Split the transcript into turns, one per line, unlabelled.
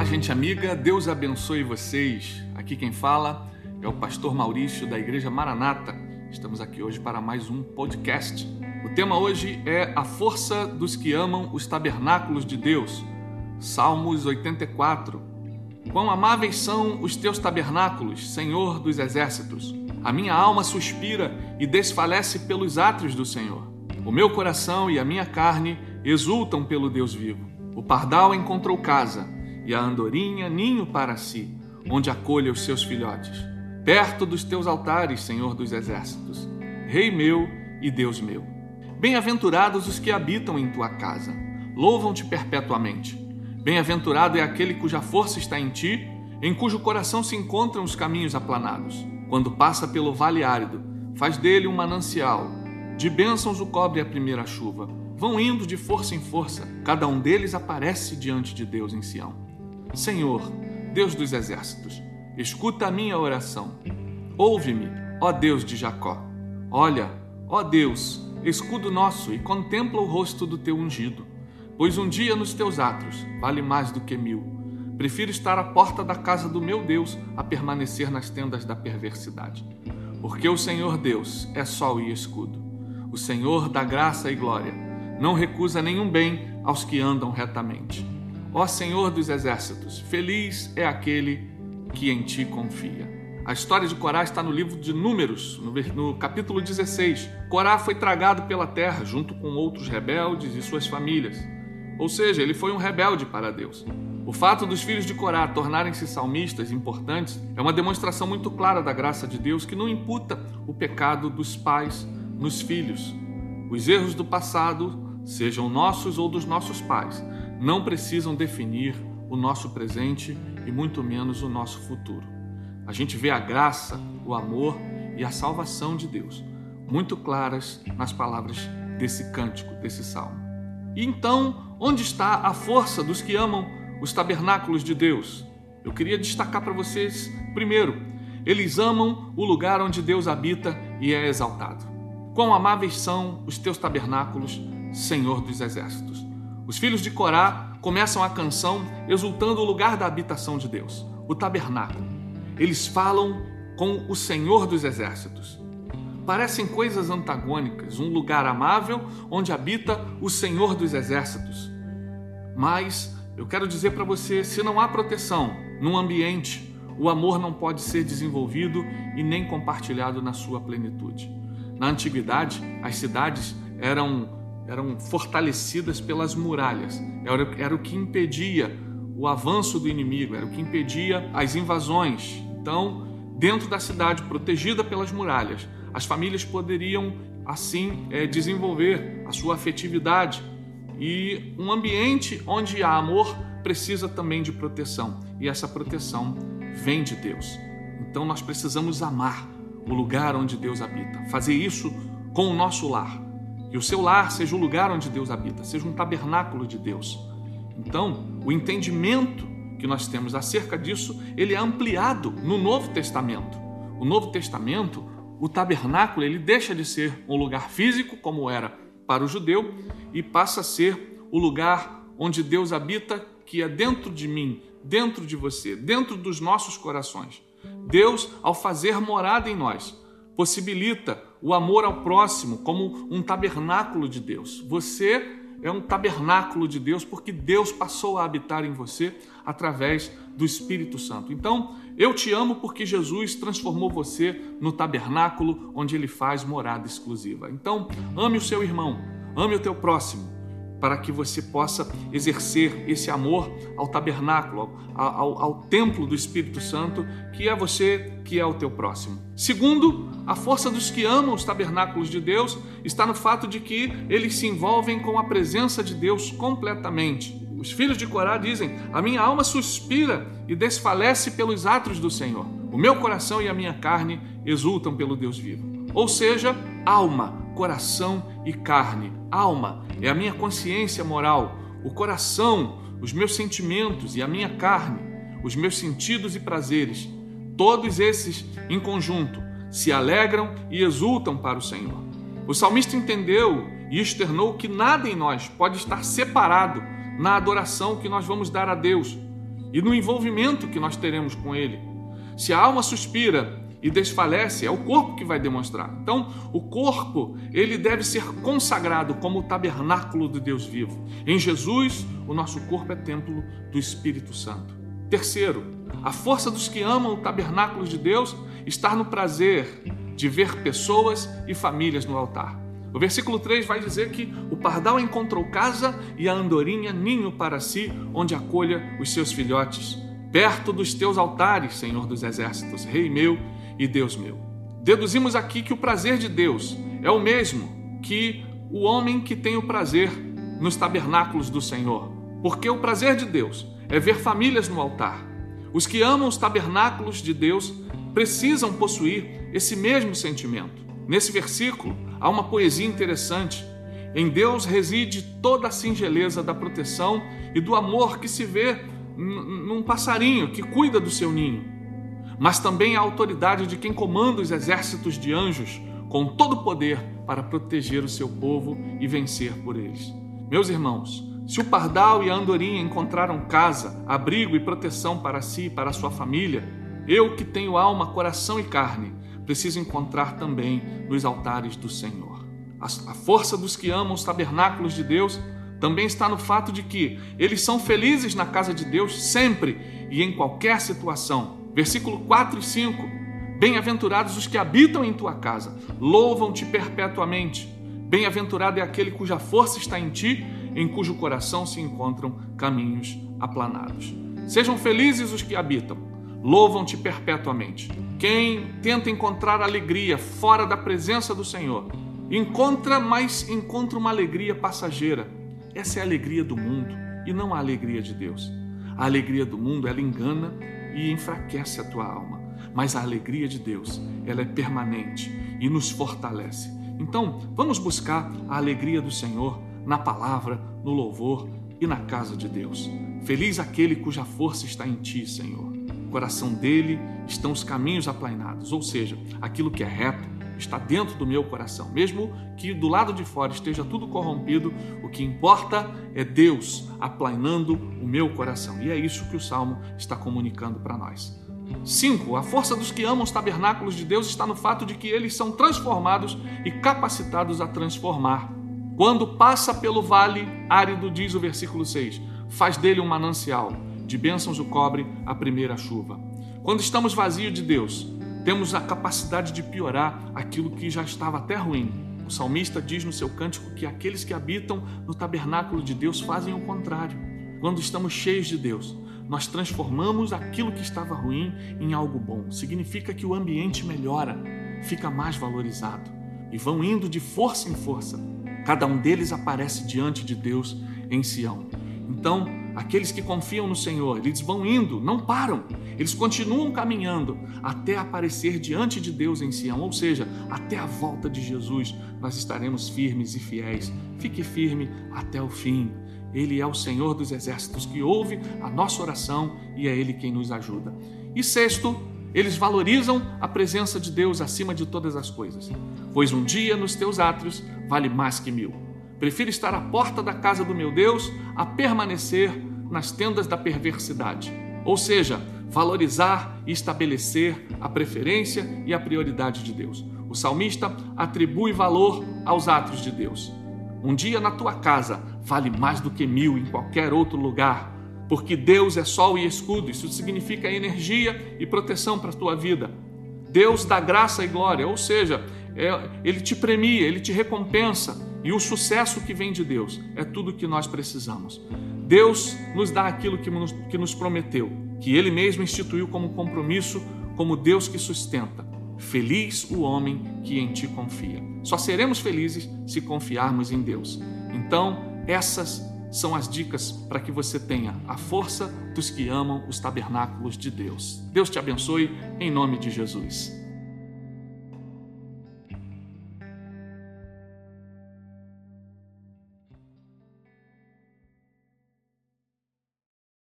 Olá, gente amiga, Deus abençoe vocês. Aqui quem fala é o pastor Maurício da Igreja Maranata. Estamos aqui hoje para mais um podcast. O tema hoje é a força dos que amam os tabernáculos de Deus. Salmos 84. Quão amáveis são os teus tabernáculos, Senhor dos exércitos. A minha alma suspira e desfalece pelos átrios do Senhor. O meu coração e a minha carne exultam pelo Deus vivo. O pardal encontrou casa e a andorinha ninho para si, onde acolha os seus filhotes. Perto dos teus altares, Senhor dos exércitos, Rei meu e Deus meu. Bem-aventurados os que habitam em tua casa, louvam-te perpetuamente. Bem-aventurado é aquele cuja força está em ti, em cujo coração se encontram os caminhos aplanados. Quando passa pelo vale árido, faz dele um manancial. De bênçãos o cobre a primeira chuva. Vão indo de força em força, cada um deles aparece diante de Deus em Sião. Senhor, Deus dos exércitos, escuta a minha oração. Ouve-me, ó Deus de Jacó. Olha, ó Deus, escudo nosso, e contempla o rosto do teu ungido. Pois um dia nos teus atos vale mais do que mil. Prefiro estar à porta da casa do meu Deus a permanecer nas tendas da perversidade. Porque o Senhor Deus é sol e escudo. O Senhor dá graça e glória. Não recusa nenhum bem aos que andam retamente. Ó Senhor dos exércitos, feliz é aquele que em ti confia. A história de Corá está no livro de Números, no, capítulo 16. Corá foi tragado pela terra junto com outros rebeldes e suas famílias. Ou seja, ele foi um rebelde para Deus. O fato dos filhos de Corá tornarem-se salmistas importantes é uma demonstração muito clara da graça de Deus que não imputa o pecado dos pais nos filhos. Os erros do passado, sejam nossos ou dos nossos pais, não precisam definir o nosso presente e muito menos o nosso futuro. A gente vê a graça, o amor e a salvação de Deus muito claras nas palavras desse cântico, desse salmo. E então, onde está a força dos que amam os tabernáculos de Deus? Eu queria destacar para vocês, primeiro, eles amam o lugar onde Deus habita e é exaltado. Quão amáveis são os teus tabernáculos, Senhor dos exércitos. Os filhos de Corá começam a canção exultando o lugar da habitação de Deus, o tabernáculo. Eles falam com o Senhor dos exércitos. Parecem coisas antagônicas, um lugar amável onde habita o Senhor dos exércitos. Mas eu quero dizer para você: se não há proteção num ambiente, o amor não pode ser desenvolvido e nem compartilhado na sua plenitude. Na antiguidade, as cidades eram eram fortalecidas pelas muralhas. Era, era o que impedia o avanço do inimigo, era o que impedia as invasões. Então, dentro da cidade, protegida pelas muralhas, as famílias poderiam assim é, desenvolver a sua afetividade. E um ambiente onde há amor precisa também de proteção, e essa proteção vem de Deus. Então nós precisamos amar o lugar onde Deus habita, fazer isso com o nosso lar. Que o seu lar seja o lugar onde Deus habita, seja um tabernáculo de Deus. Então, o entendimento que nós temos acerca disso, ele é ampliado no Novo Testamento. O Novo Testamento, o tabernáculo, ele deixa de ser um lugar físico, como era para o judeu, e passa a ser o lugar onde Deus habita, que é dentro de mim, dentro de você, dentro dos nossos corações. Deus, ao fazer morada em nós, possibilita o amor ao próximo como um tabernáculo de Deus. Você é um tabernáculo de Deus porque Deus passou a habitar em você através do Espírito Santo. Então, eu te amo porque Jesus transformou você no tabernáculo onde ele faz morada exclusiva. Então, ame o seu irmão, ame o teu próximo para que você possa exercer esse amor ao tabernáculo, ao, ao, ao, templo do Espírito Santo, que é você, que é o teu próximo. Segundo, a força dos que amam os tabernáculos de Deus está no fato de que eles se envolvem com a presença de Deus completamente. Os filhos de Corá dizem: A minha alma suspira e desfalece pelos atos do Senhor. O meu coração e a minha carne exultam pelo Deus vivo. Ou seja, alma, coração e carne. Alma é a minha consciência moral, o coração, os meus sentimentos e a minha carne, os meus sentidos e prazeres. Todos esses, em conjunto, se alegram e exultam para o Senhor. O salmista entendeu e externou que nada em nós pode estar separado na adoração que nós vamos dar a Deus. e no envolvimento que nós teremos com Ele. Se a alma suspira e desfalece, é o corpo que vai demonstrar. Então, o corpo, ele deve ser consagrado como o tabernáculo de Deus vivo. Em Jesus, o nosso corpo é templo do Espírito Santo. Terceiro, a força dos que amam o tabernáculo de Deus está no prazer de ver pessoas e famílias no altar. O versículo 3 vai dizer que o pardal encontrou casa e a andorinha ninho para si, onde acolha os seus filhotes. Perto dos teus altares, Senhor dos exércitos, Rei meu e Deus meu. Deduzimos aqui que o prazer de Deus é o mesmo que o homem que tem o prazer nos tabernáculos do Senhor. Porque o prazer de Deus é ver famílias no altar. Os que amam os tabernáculos de Deus precisam possuir esse mesmo sentimento. Nesse versículo, há uma poesia interessante. Em Deus reside toda a singeleza da proteção e do amor que se vê num passarinho que cuida do seu ninho, mas também a autoridade de quem comanda os exércitos de anjos com todo o poder para proteger o seu povo e vencer por eles. Meus irmãos, se o pardal e a andorinha encontraram casa, abrigo e proteção para si e para sua família, eu que tenho alma, coração e carne, precisa encontrar também nos altares do Senhor. A força dos que amam os tabernáculos de Deus também está no fato de que eles são felizes na casa de Deus sempre e em qualquer situação. Versículo 4 e 5. Bem-aventurados os que habitam em tua casa, louvam-te perpetuamente. Bem-aventurado é aquele cuja força está em ti, em cujo coração se encontram caminhos aplanados. Sejam felizes os que habitam louvam-te perpetuamente. Quem tenta encontrar alegria fora da presença do Senhor, encontra, mas encontra uma alegria passageira. Essa é a alegria do mundo e não a alegria de Deus. A alegria do mundo, ela engana e enfraquece a tua alma, mas a alegria de Deus, ela é permanente e nos fortalece. Então, vamos buscar a alegria do Senhor na palavra, no louvor e na casa de Deus. Feliz aquele cuja força está em ti, Senhor coração dele estão os caminhos aplainados, ou seja, aquilo que é reto está dentro do meu coração. Mesmo que do lado de fora esteja tudo corrompido, o que importa é Deus aplainando o meu coração. E é isso que o salmo está comunicando para nós. 5. A força dos que amam os tabernáculos de Deus está no fato de que eles são transformados e capacitados a transformar. Quando passa pelo vale árido, diz o versículo 6, faz dele um manancial de bênçãos o cobre a primeira chuva. Quando estamos vazios de Deus, temos a capacidade de piorar aquilo que já estava até ruim. O salmista diz no seu cântico que aqueles que habitam no tabernáculo de Deus fazem o contrário. Quando estamos cheios de Deus, nós transformamos aquilo que estava ruim em algo bom. Significa que o ambiente melhora, fica mais valorizado e vão indo de força em força. Cada um deles aparece diante de Deus em Sião. Então, Aqueles que confiam no Senhor, eles vão indo, não param, eles continuam caminhando até aparecer diante de Deus em Sião, ou seja, até a volta de Jesus, nós estaremos firmes e fiéis. Fique firme até o fim. Ele é o Senhor dos exércitos que ouve a nossa oração e é Ele quem nos ajuda. E sexto, eles valorizam a presença de Deus acima de todas as coisas, pois um dia nos teus átrios vale mais que mil. Prefiro estar à porta da casa do meu Deus a permanecer nas tendas da perversidade. Ou seja, valorizar e estabelecer a preferência e a prioridade de Deus. O salmista atribui valor aos atos de Deus. Um dia na tua casa vale mais do que mil em qualquer outro lugar, porque Deus é sol e escudo. Isso significa energia e proteção para a tua vida. Deus dá graça e glória, ou seja, é, Ele te premia, Ele te recompensa e o sucesso que vem de Deus é tudo que nós precisamos. Deus nos dá aquilo que nos, que nos prometeu, que Ele mesmo instituiu como compromisso, como Deus que sustenta. Feliz o homem que em ti confia. Só seremos felizes se confiarmos em Deus. Então, essas são as dicas para que você tenha a força dos que amam os tabernáculos de Deus. Deus te abençoe em nome de Jesus.